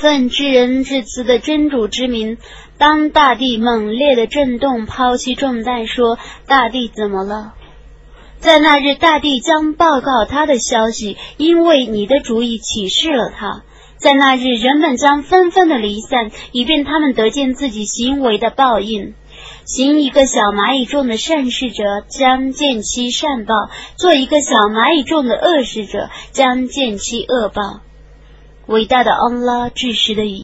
奉知人至慈的真主之名，当大地猛烈的震动，抛弃重担，说：“大地怎么了？”在那日，大地将报告他的消息，因为你的主意启示了他。在那日，人们将纷纷的离散，以便他们得见自己行为的报应。行一个小蚂蚁众的善事者，将见其善报；做一个小蚂蚁众的恶事者，将见其恶报。伟大的安拉，至实的语。